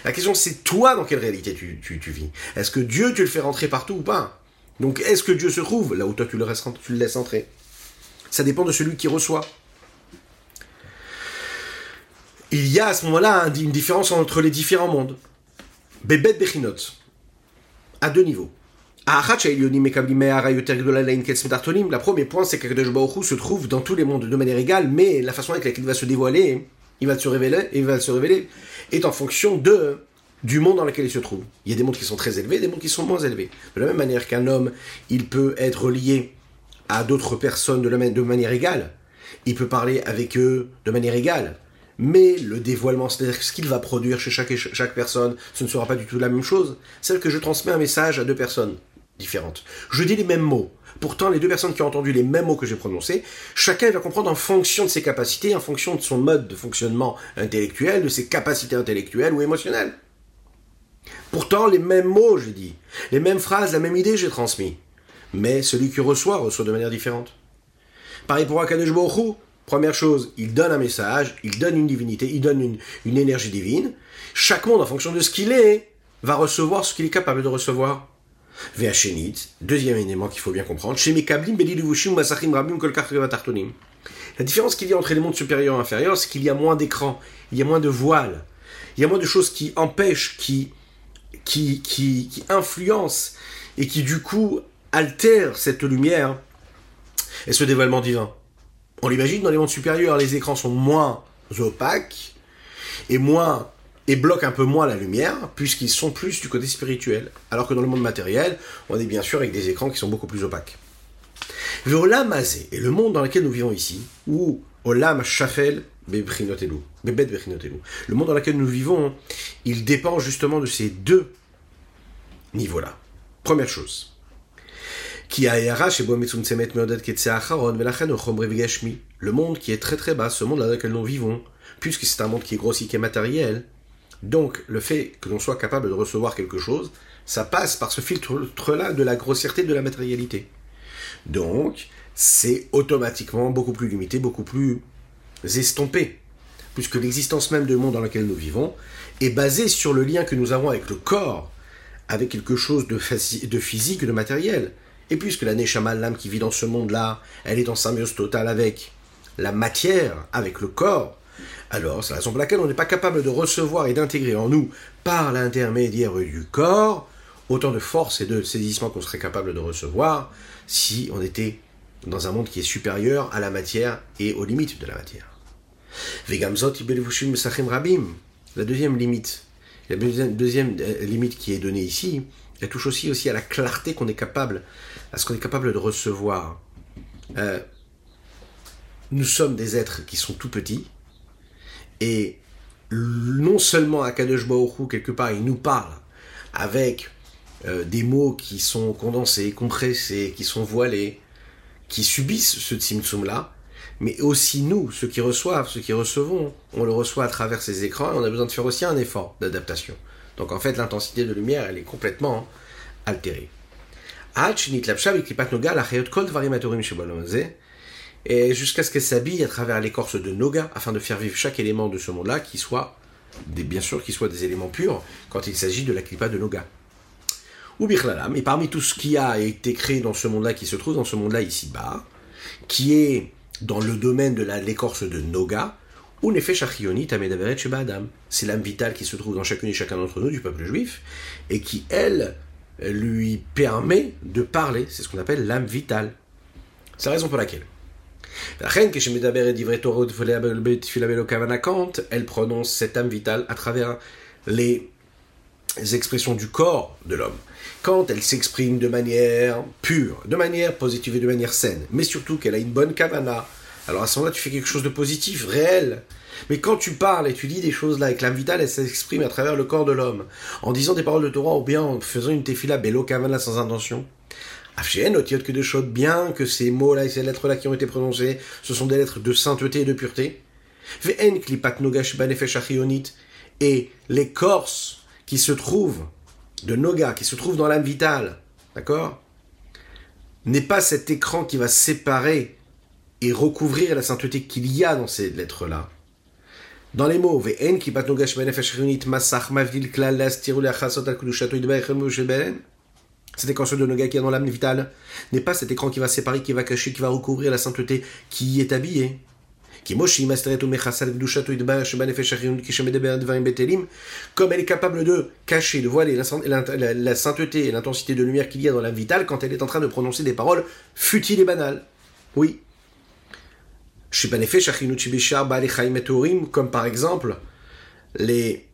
La question c'est toi dans quelle réalité tu, vis? Est-ce que Dieu tu le fais rentrer partout ou pas? Donc est-ce que Dieu se trouve là où toi tu le, laisses entrer? Ça dépend de celui qui reçoit. Il y a à ce moment-là une différence entre les différents mondes. Bebet Bechinot à deux niveaux. La premier point, c'est que Baruch se trouve dans tous les mondes de manière égale, mais la façon avec laquelle il va se dévoiler, il va se révéler, il va se révéler, est en fonction de du monde dans lequel il se trouve. Il y a des mondes qui sont très élevés, des mondes qui sont moins élevés. De la même manière qu'un homme, il peut être lié à d'autres personnes de, la, de manière égale. Il peut parler avec eux de manière égale mais le dévoilement, c'est-à-dire ce qu'il va produire chez chaque, personne, ce ne sera pas du tout la même chose. Celle que je transmets un message à deux personnes différentes. Je dis les mêmes mots. Pourtant, les deux personnes qui ont entendu les mêmes mots que j'ai prononcés, chacun va comprendre en fonction de ses capacités, en fonction de son mode de fonctionnement intellectuel, de ses capacités intellectuelles ou émotionnelles. Pourtant, les mêmes mots, j'ai dit, les mêmes phrases, la même idée, j'ai transmis. Mais celui qui reçoit, reçoit de manière différente. Pareil pour Akadosh Première chose, il donne un message, il donne une divinité, il donne une, une énergie divine. Chaque monde, en fonction de ce qu'il est, va recevoir ce qu'il est capable de recevoir. Ve'achenit, deuxième élément qu'il faut bien comprendre, la différence qu'il y a entre les mondes supérieurs et inférieurs, c'est qu'il y a moins d'écrans, il y a moins de voiles, il y a moins de choses qui empêchent, qui, qui, qui, qui influencent et qui du coup altèrent cette lumière et ce dévoilement divin. On l'imagine dans les mondes supérieurs, les écrans sont moins opaques et moins et bloquent un peu moins la lumière, puisqu'ils sont plus du côté spirituel. Alors que dans le monde matériel, on est bien sûr avec des écrans qui sont beaucoup plus opaques. Olam Azé, et le monde dans lequel nous vivons ici, ou Olam Shafel Bebrinotelu, le monde dans lequel nous vivons, il dépend justement de ces deux niveaux-là. Première chose. Le monde qui est très très bas, ce monde dans lequel nous vivons, puisque c'est un monde qui est grossier, qui est matériel, donc, le fait que l'on soit capable de recevoir quelque chose, ça passe par ce filtre-là de la grossièreté de la matérialité. Donc, c'est automatiquement beaucoup plus limité, beaucoup plus estompé, puisque l'existence même du monde dans lequel nous vivons est basée sur le lien que nous avons avec le corps, avec quelque chose de, de physique, de matériel. Et puisque la Neshama, l'âme qui vit dans ce monde-là, elle est en symbiose totale avec la matière, avec le corps, alors c'est la raison pour laquelle on n'est pas capable de recevoir et d'intégrer en nous, par l'intermédiaire du corps, autant de force et de saisissement qu'on serait capable de recevoir si on était dans un monde qui est supérieur à la matière et aux limites de la matière. La deuxième limite, la deuxième euh, limite qui est donnée ici, elle touche aussi, aussi à la clarté qu'on est capable, à ce qu'on est capable de recevoir? Euh, nous sommes des êtres qui sont tout petits, et non seulement Akadosh Baruch quelque part, il nous parle avec euh, des mots qui sont condensés, compressés, qui sont voilés, qui subissent ce Tzimtzum-là, mais aussi nous, ceux qui reçoivent, ceux qui recevons, on le reçoit à travers ces écrans et on a besoin de faire aussi un effort d'adaptation. Donc en fait, l'intensité de lumière, elle est complètement altérée et jusqu'à ce qu'elle s'habille à travers l'écorce de Noga, afin de faire vivre chaque élément de ce monde-là, qui soit, bien sûr, qui soit des éléments purs, quand il s'agit de la clipa de Noga. Ou Birlalam, et parmi tout ce qui a été créé dans ce monde-là, qui se trouve dans ce monde-là ici-bas, qui est dans le domaine de l'écorce de Noga, ou Adam. C'est l'âme vitale qui se trouve dans chacune et chacun d'entre nous, du peuple juif, et qui, elle, lui permet de parler. C'est ce qu'on appelle l'âme vitale. C'est la raison pour laquelle elle prononce cette âme vitale à travers les expressions du corps de l'homme. Quand elle s'exprime de manière pure, de manière positive et de manière saine, mais surtout qu'elle a une bonne kavana, alors à ce moment-là, tu fais quelque chose de positif, réel. Mais quand tu parles et tu dis des choses là avec l'âme vitale, elle s'exprime à travers le corps de l'homme, en disant des paroles de Torah ou bien en faisant une tefila bello kavana sans intention, que de choses, bien que ces mots-là et ces lettres-là qui ont été prononcées, ce sont des lettres de sainteté et de pureté. Et l'écorce qui se trouve de Noga, qui se trouve dans l'âme vitale, d'accord N'est pas cet écran qui va séparer et recouvrir la sainteté qu'il y a dans ces lettres-là. Dans les mots, cet écran de Noga qui est dans l'âme vitale n'est pas cet écran qui va séparer, qui va cacher, qui va recouvrir la sainteté qui y est habillée. Comme elle est capable de cacher, de voiler la, sainteté et l'intensité de lumière qu'il y a dans l'âme vitale quand elle est en train de prononcer des paroles futiles et banales. Oui. Comme par exemple les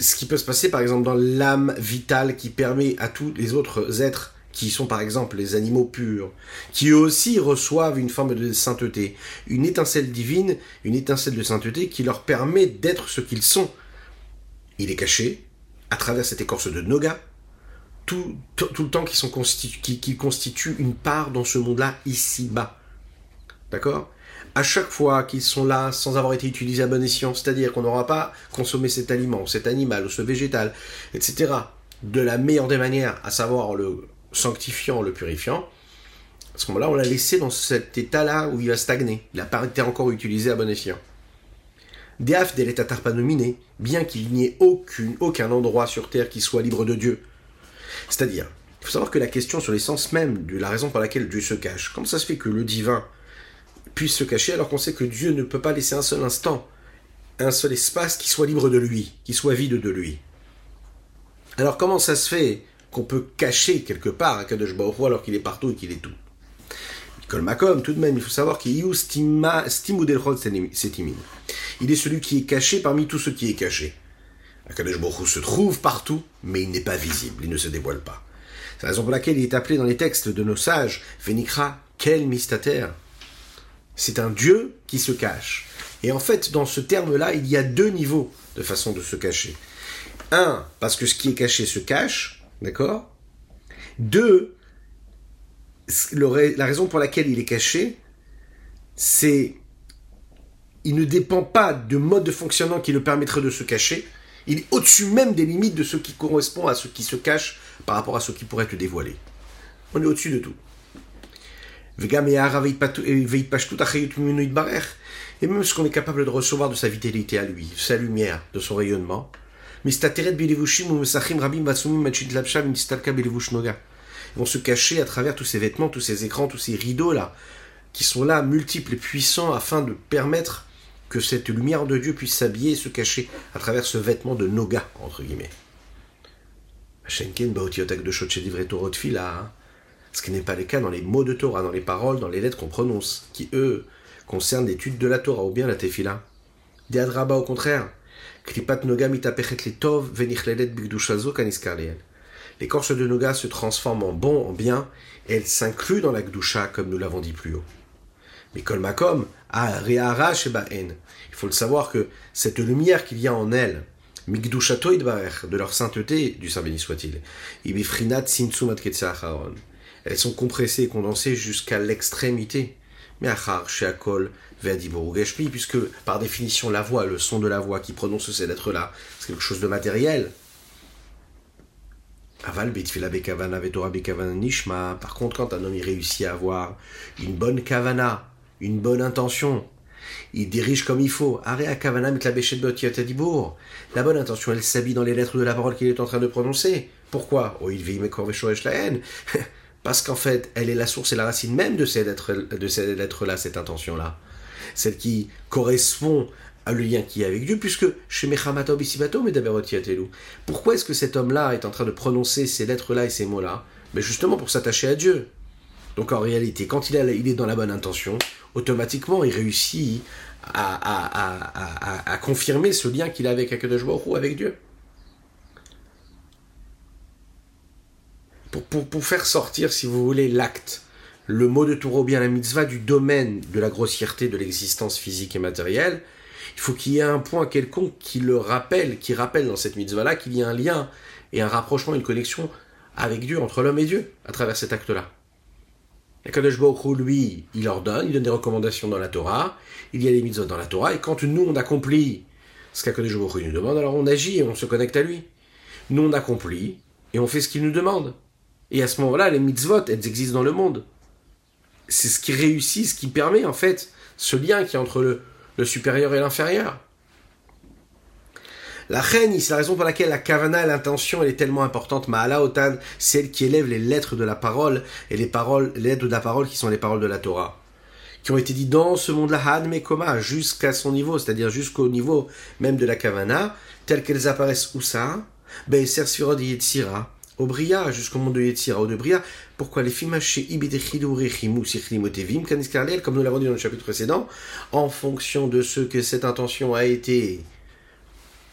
ce qui peut se passer par exemple dans l'âme vitale qui permet à tous les autres êtres qui sont par exemple les animaux purs, qui eux aussi reçoivent une forme de sainteté, une étincelle divine, une étincelle de sainteté qui leur permet d'être ce qu'ils sont. Il est caché, à travers cette écorce de Noga, tout, tout, le temps qu'ils sont qui, qui constituent une part dans ce monde-là ici-bas. D'accord? À chaque fois qu'ils sont là sans avoir été utilisés à bon escient, c'est-à-dire qu'on n'aura pas consommé cet aliment, cet animal ou ce végétal, etc., de la meilleure des manières, à savoir le sanctifiant, le purifiant, à ce moment-là, on l'a laissé dans cet état-là où il va stagner. Il n'a pas été encore utilisé à bon escient. Deaf l'état pas nominé, bien qu'il n'y ait aucun endroit sur terre qui soit libre de Dieu. C'est-à-dire, il faut savoir que la question sur l'essence même de la raison pour laquelle Dieu se cache, comment ça se fait que le divin puisse se cacher alors qu'on sait que Dieu ne peut pas laisser un seul instant, un seul espace qui soit libre de lui, qui soit vide de lui Alors comment ça se fait qu'on peut cacher quelque part à Kadosh alors qu'il est partout et qu'il est tout? Makom, tout de même, il faut savoir qu'il Il est celui qui est caché parmi tout ce qui est caché. Akadosh Baruch se trouve partout, mais il n'est pas visible, il ne se dévoile pas. C'est la raison pour laquelle il est appelé dans les textes de nos sages, Vénikra, quel mystère. C'est un Dieu qui se cache. Et en fait, dans ce terme-là, il y a deux niveaux de façon de se cacher. Un, parce que ce qui est caché se cache, d'accord? Deux, la raison pour laquelle il est caché, c'est il ne dépend pas de mode de fonctionnement qui le permettrait de se cacher. Il est au-dessus même des limites de ce qui correspond à ce qui se cache par rapport à ce qui pourrait être dévoilé. On est au-dessus de tout. Et même ce qu'on est capable de recevoir de sa vitalité à lui, de sa lumière, de son rayonnement. Ils vont se cacher à travers tous ces vêtements, tous ces écrans, tous ces rideaux-là, qui sont là, multiples et puissants, afin de permettre que cette lumière de Dieu puisse s'habiller et se cacher à travers ce vêtement de Noga, entre guillemets. Shenken de. Ce qui n'est pas le cas dans les mots de Torah, dans les paroles, dans les lettres qu'on prononce, qui eux concernent l'étude de la Torah ou bien la Tefila. Deadraba au contraire. L'écorce de Noga se transforme en bon, en bien, et elle s'inclut dans la Gdusha, comme nous l'avons dit plus haut. Mais Kolmakom, a et Il faut le savoir que cette lumière qu'il y a en elle, de leur sainteté, du Saint béni soit-il, elles sont compressées et condensées jusqu'à l'extrémité. Mais puisque par définition la voix, le son de la voix qui prononce ces lettres-là, c'est quelque chose de matériel. Aval nishma. Par contre, quand un homme y réussit à avoir une bonne kavana, une bonne intention, il dirige comme il faut. La bonne intention, elle s'habille dans les lettres de la parole qu'il est en train de prononcer. Pourquoi? Oh, il vit la haine. Parce qu'en fait, elle est la source et la racine même de ces lettres-là, cette intention-là. Celle qui correspond le lien qui est avec Dieu, puisque chez Pourquoi est-ce que cet homme-là est en train de prononcer ces lettres-là et ces mots-là? Mais justement pour s'attacher à Dieu. Donc en réalité, quand il, est dans la bonne intention, automatiquement il réussit à, confirmer ce lien qu'il a avec avec Dieu. Pour, faire sortir, si vous voulez, l'acte, le mot de Touro bien la mitzvah du domaine de la grossièreté de l'existence physique et matérielle, il faut qu'il y ait un point quelconque qui le rappelle, qui rappelle dans cette mitzvah-là qu'il y a un lien et un rapprochement, une connexion avec Dieu, entre l'homme et Dieu, à travers cet acte-là. Et Kadosh Baruch lui, il ordonne, il donne des recommandations dans la Torah, il y a des mitzvot dans la Torah, et quand nous on accomplit ce qu'Akadosh Baruch nous demande, alors on agit et on se connecte à lui. Nous on accomplit et on fait ce qu'il nous demande. Et à ce moment-là, les mitzvot, elles existent dans le monde. C'est ce qui réussit, ce qui permet en fait ce lien qui est entre le, supérieur et l'inférieur. La reine, c'est la raison pour laquelle la kavana, l'intention, elle est tellement importante. Ma'ala Otan, celle qui élève les lettres de la parole et les paroles, les lettres de la parole qui sont les paroles de la Torah, qui ont été dites dans ce monde-là, Han jusqu'à son niveau, c'est-à-dire jusqu'au niveau même de la kavana, telles qu'elles apparaissent où ça? Beiser Sfirod Yetzira, au Bria, jusqu'au monde de Yetzira, au de Bria. Pourquoi les chez comme nous l'avons dit dans le chapitre précédent, en fonction de ce que cette intention a été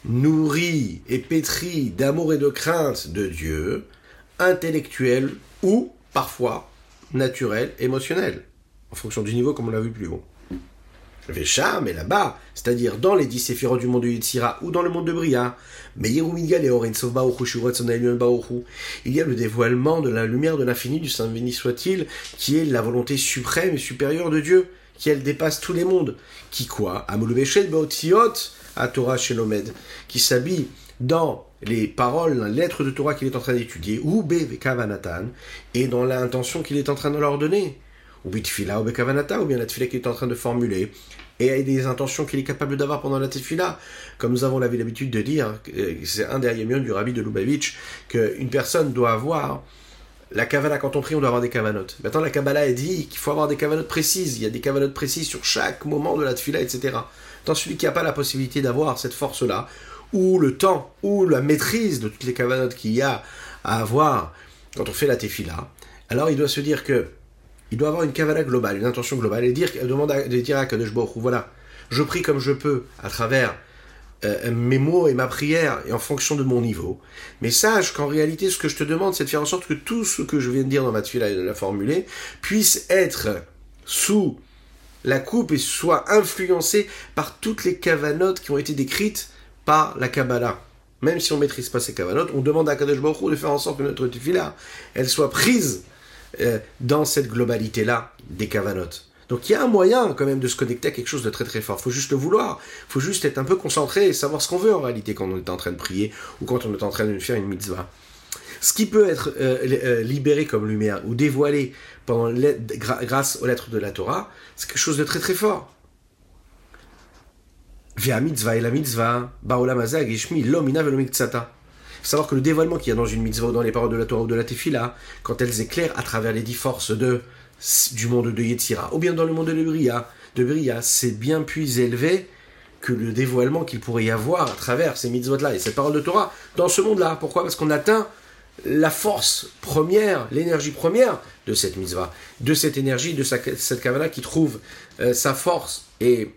nourrie et pétrie d'amour et de crainte de Dieu, intellectuel ou parfois naturel, émotionnel, en fonction du niveau comme on l'a vu plus haut. Vesham, et là-bas, c'est-à-dire dans les dix séphirotes du monde de Yitzhira ou dans le monde de Bria, mais il y a le dévoilement de la lumière de l'infini du Saint béni soit-il, qui est la volonté suprême et supérieure de Dieu, qui elle dépasse tous les mondes, qui quoi? À Torah Shelomed, qui s'habille dans les paroles, les lettres de Torah qu'il est en train d'étudier, ou Kavanatan, et dans l'intention qu'il est en train de leur donner, ou Bitfila, ou Bekavanata, ou bien la tfila qu'il est en train de formuler, et des intentions qu'il est capable d'avoir pendant la tefila. Comme nous avons l'habitude de dire, c'est un des ayamions du rabbi de Lubavitch, qu'une personne doit avoir la kavana, quand on prie, on doit avoir des kavanotes. Maintenant, la Kabbalah, elle dit qu'il faut avoir des kavanotes précises. Il y a des kavanotes précises sur chaque moment de la tefila, etc. Dans celui qui n'a pas la possibilité d'avoir cette force-là, ou le temps, ou la maîtrise de toutes les kavanotes qu'il y a à avoir quand on fait la tefila, alors il doit se dire que il doit avoir une kavala globale, une intention globale, et dire, demander à, de dire à Kadosh voilà, je prie comme je peux à travers euh, mes mots et ma prière et en fonction de mon niveau. Mais sache qu'en réalité, ce que je te demande, c'est de faire en sorte que tout ce que je viens de dire dans ma tuile et de la formuler puisse être sous la coupe et soit influencé par toutes les cavanotes qui ont été décrites par la Kabbalah. Même si on maîtrise pas ces cavanotes, on demande à Kadosh Baruch de faire en sorte que notre tefillah, elle soit prise euh, dans cette globalité-là des cavanotes. Donc il y a un moyen quand même de se connecter à quelque chose de très très fort. Il faut juste le vouloir. Il faut juste être un peu concentré et savoir ce qu'on veut en réalité quand on est en train de prier ou quand on est en train de faire une mitzvah. Ce qui peut être euh, euh, libéré comme lumière ou dévoilé grâce aux lettres de la Torah, c'est quelque chose de très très fort. Via mitzvah et la mitzvah, lomina faut savoir que le dévoilement qu'il y a dans une mitzvah dans les paroles de la Torah ou de la Tefila, quand elles éclairent à travers les dix forces de, du monde de Yetzira, ou bien dans le monde de Bria, de Bria, c'est bien plus élevé que le dévoilement qu'il pourrait y avoir à travers ces mitzvot-là et ces paroles de Torah dans ce monde-là. Pourquoi? Parce qu'on atteint la force première, l'énergie première de cette mitzvah, de cette énergie, de cette kavana qui trouve euh, sa force. Et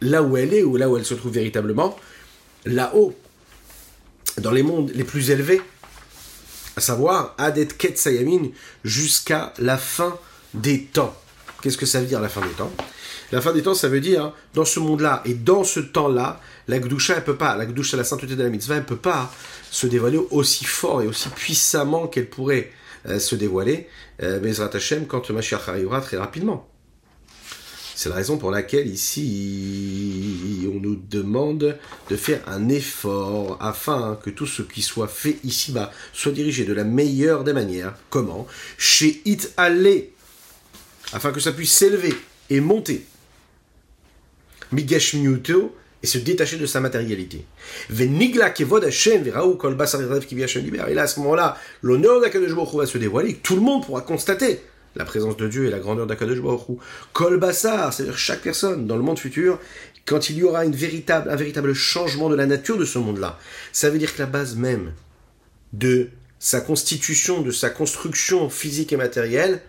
là où elle est, ou là où elle se trouve véritablement, là-haut, dans les mondes les plus élevés, à savoir Adet Ketsayamin, jusqu'à la fin des temps. Qu'est-ce que ça veut dire la fin des temps? La fin des temps, ça veut dire, dans ce monde-là et dans ce temps-là, la Gdusha, elle peut pas, la Gdusha, la sainteté de la mitzvah, elle peut pas se dévoiler aussi fort et aussi puissamment qu'elle pourrait euh, se dévoiler, euh, Bezrat Hashem, quand Mashiach arrivera très rapidement. C'est la raison pour laquelle ici on nous demande de faire un effort afin que tout ce qui soit fait ici-bas soit dirigé de la meilleure des manières. Comment? Chez It Allé, afin que ça puisse s'élever et monter. Migash Muto et se détacher de sa matérialité. Kol basar Et là, à ce moment-là, l'honneur d'Akadosh va se dévoiler, tout le monde pourra constater la présence de Dieu et la grandeur d'Akadosh Baruch Kol Bassar, c'est-à-dire chaque personne dans le monde futur, quand il y aura un véritable changement de la nature de ce monde-là, ça veut dire que la base même de sa constitution, de sa construction physique et matérielle,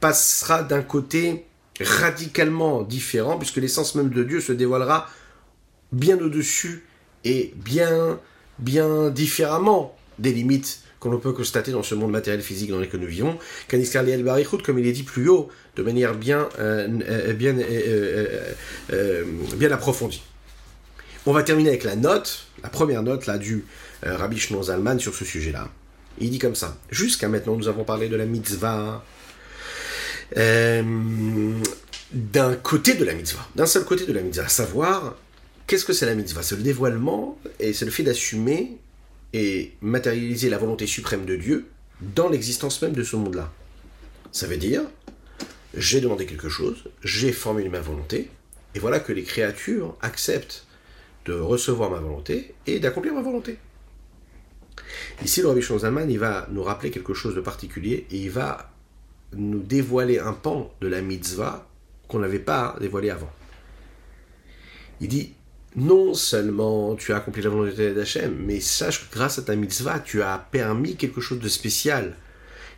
passera d'un côté radicalement différent, puisque l'essence même de Dieu se dévoilera bien au-dessus et bien, bien différemment des limites qu'on peut constater dans ce monde matériel physique dans lequel nous vivons, comme il est dit plus haut, de manière bien, euh, euh, bien, euh, bien approfondie. On va terminer avec la note, la première note là du Rabbi Shimon Zalman sur ce sujet-là. Il dit comme ça. Jusqu'à maintenant, nous avons parlé de la mitzvah, d'un côté de la mitzvah, d'un seul côté de la mitzvah, à savoir, qu'est-ce que c'est la mitzvah? C'est le dévoilement et c'est le fait d'assumer et matérialiser la volonté suprême de Dieu dans l'existence même de ce monde-là. Ça veut dire, j'ai demandé quelque chose, j'ai formulé ma volonté, et voilà que les créatures acceptent de recevoir ma volonté et d'accomplir ma volonté. Ici, le Rabbi Shonzaman, il va nous rappeler quelque chose de particulier et il va nous dévoiler un pan de la mitzvah qu'on n'avait pas dévoilé avant. Il dit non seulement tu as accompli la volonté d'Hachem, mais sache que grâce à ta mitzvah, tu as permis quelque chose de spécial.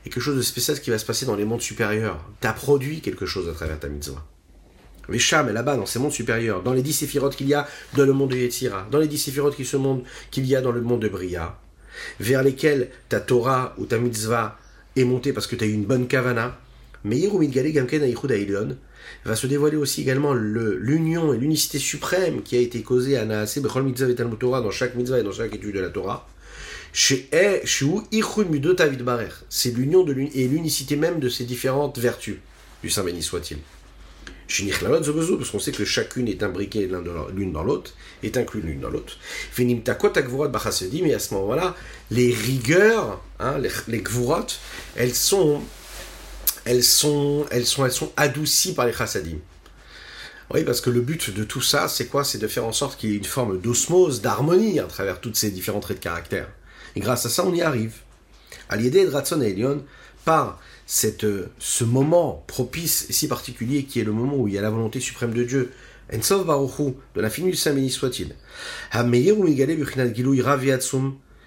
Et quelque chose de spécial qui va se passer dans les mondes supérieurs. Tu as produit quelque chose à travers ta mitzvah. Vesham est là-bas, dans ces mondes supérieurs, dans les dix séphirotes qu'il y a dans le monde de Yetzira, dans les dix séphirotes qu'il y a dans le monde de Bria, vers lesquels ta Torah ou ta mitzvah est montée parce que tu as eu une bonne kavana, mais Gamken va se dévoiler aussi également l'union et l'unicité suprême qui a été causée à Naaseh Bechol Mitzvah et Talmud Torah dans chaque mitzvah et dans chaque étude de la Torah. Chez Barer. C'est l'union et l'unicité même de ces différentes vertus du Saint béni soit-il. Parce qu'on sait que chacune est imbriquée l'une dans l'autre, est inclue l'une dans l'autre. Mais à ce moment-là, les rigueurs, hein, les, les elles sont, elles sont, elles sont, elles sont adoucies par les chassadim. Oui, parce que le but de tout ça, c'est quoi? C'est de faire en sorte qu'il y ait une forme d'osmose, d'harmonie à travers toutes ces différents traits de caractère. Et grâce à ça, on y arrive. À l'idée de Ratson et Elion, par cette, ce moment propice et si particulier qui est le moment où il y a la volonté suprême de Dieu, Ensof Baruchu, de l'infini du Saint béni soit-il,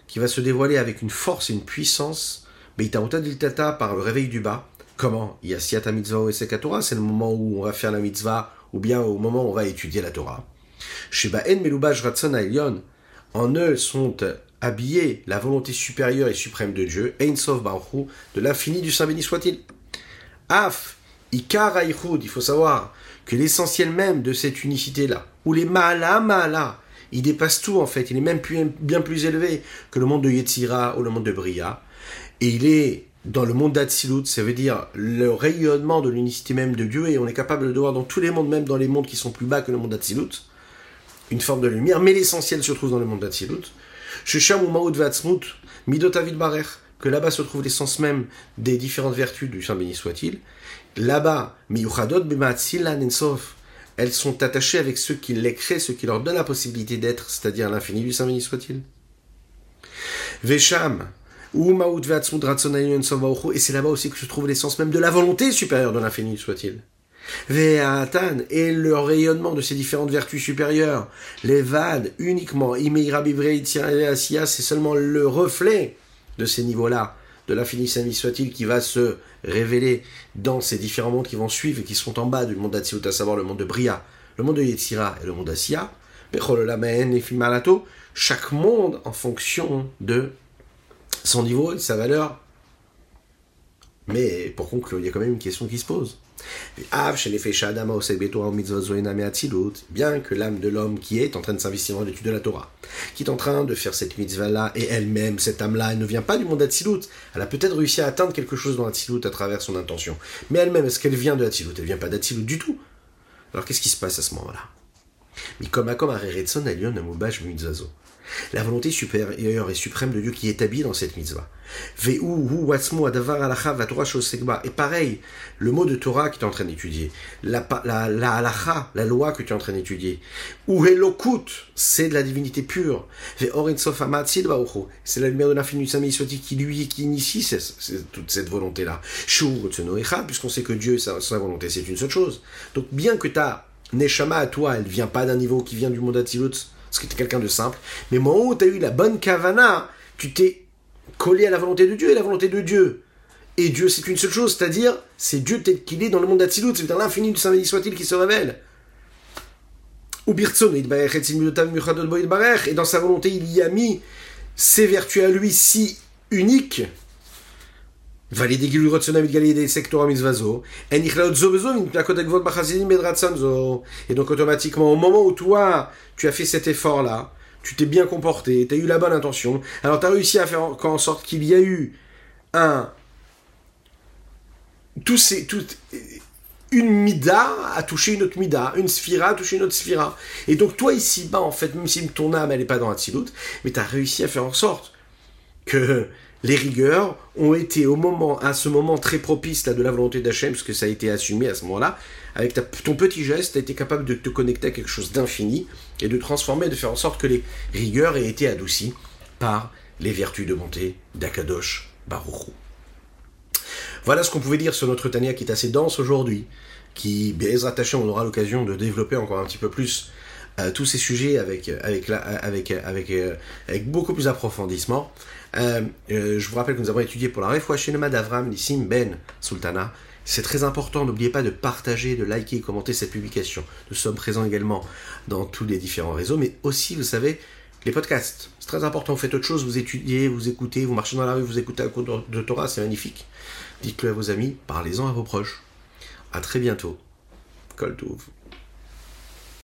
qui va se dévoiler avec une force et une puissance, Diltata par le réveil du bas. Comment Il y a et Sekatora, c'est le moment où on va faire la mitzvah, ou bien au moment où on va étudier la Torah. En eux sont habillés la volonté supérieure et suprême de Dieu, Ein Sof de l'infini du Saint béni soit-il. Af, Ikar il faut savoir que l'essentiel même de cette unicité-là, ou les Maala Maala, il dépasse tout en fait, il est même bien plus élevé que le monde de Yetzira ou le monde de Bria, et il est dans le monde d'Atsilut, ça veut dire le rayonnement de l'unicité même de Dieu, et on est capable de voir dans tous les mondes, même dans les mondes qui sont plus bas que le monde d'Atsilut, une forme de lumière, mais l'essentiel se trouve dans le monde d'Atsilut. Shesham ou Maoud Vatsmut, Midot Barer, que là-bas se trouve l'essence même des différentes vertus du Saint béni soit-il. Là-bas, Miyuchadot Ensof, elles sont attachées avec ceux qui les créent, ceux qui leur donnent la possibilité d'être, c'est-à-dire l'infini du Saint béni soit-il. Vesham, et c'est là-bas aussi que se trouve l'essence même de la volonté supérieure de l'infini soit-il. Ve'atan et le rayonnement de ces différentes vertus supérieures, les vades uniquement, c'est seulement le reflet de ces niveaux-là, de l'infini saint soit-il, qui va se révéler dans ces différents mondes qui vont suivre et qui sont en bas du monde d'Atsiut, à savoir le monde de Bria, le monde de Yetzira et le monde d'Asia. Chaque monde en fonction de son niveau sa valeur. Mais pour conclure, il y a quand même une question qui se pose. Bien que l'âme de l'homme qui est en train de s'investir dans l'étude de la Torah, qui est en train de faire cette mitzvah-là, et elle-même, cette âme-là, elle ne vient pas du monde d'Atsilut. Elle a peut-être réussi à atteindre quelque chose dans l'Atsilut à travers son intention. Mais elle-même, est-ce qu'elle vient de Atsilut Elle vient pas d'Atsilut du tout. Alors qu'est-ce qui se passe à ce moment-là? Comme la volonté supérieure et suprême de Dieu qui est établie dans cette mitzvah. Et pareil, le mot de Torah que tu es en train d'étudier, la, la, la la loi que tu es en train d'étudier, ou c'est de la divinité pure. C'est la lumière de l'infini du Saint qui lui qui initie toute cette volonté-là. Puisqu'on sait que Dieu, sa, volonté, c'est une seule chose. Donc bien que ta Neshama à toi, elle vient pas d'un niveau qui vient du monde Atzilut, parce que tu quelqu'un de simple. Mais au moment où tu as eu la bonne kavana, tu t'es collé à la volonté de Dieu et la volonté de Dieu. Et Dieu, c'est une seule chose, c'est-à-dire, c'est Dieu tel qu'il est dans le monde d'Atsilut, c'est dans l'infini du Saint béni soit-il qui se révèle. Et dans sa volonté, il y a mis ses vertus à lui si uniques et donc automatiquement, au moment où toi, tu as fait cet effort-là, tu t'es bien comporté, tu as eu la bonne intention, alors tu as réussi à faire en sorte qu'il y a eu un... Tout ces, tout, une mida a touché une autre mida, une sphira a touché une autre sphira. Et donc toi ici-bas, en fait, même si ton âme, elle n'est pas dans la mais tu as réussi à faire en sorte que les rigueurs ont été au moment, à ce moment très propice là, de la volonté d'Hachem, parce que ça a été assumé à ce moment-là, avec ton petit geste, tu as été capable de te connecter à quelque chose d'infini et de transformer, de faire en sorte que les rigueurs aient été adoucies par les vertus de bonté d'Akadosh Baruchou. Voilà ce qu'on pouvait dire sur notre Tania qui est assez dense aujourd'hui, qui, bien attaché, on aura l'occasion de développer encore un petit peu plus euh, tous ces sujets avec, avec, euh, avec beaucoup plus d'approfondissement. Euh, euh, je vous rappelle que nous avons étudié pour la Refoua d'Avram Nissim Ben Sultana. C'est très important, n'oubliez pas de partager, de liker et commenter cette publication. Nous sommes présents également dans tous les différents réseaux, mais aussi, vous savez, les podcasts. C'est très important, vous faites autre chose, vous étudiez, vous écoutez, vous marchez dans la rue, vous écoutez un cours de Torah, c'est magnifique. Dites-le à vos amis, parlez-en à vos proches. À très bientôt. Kol Tuv.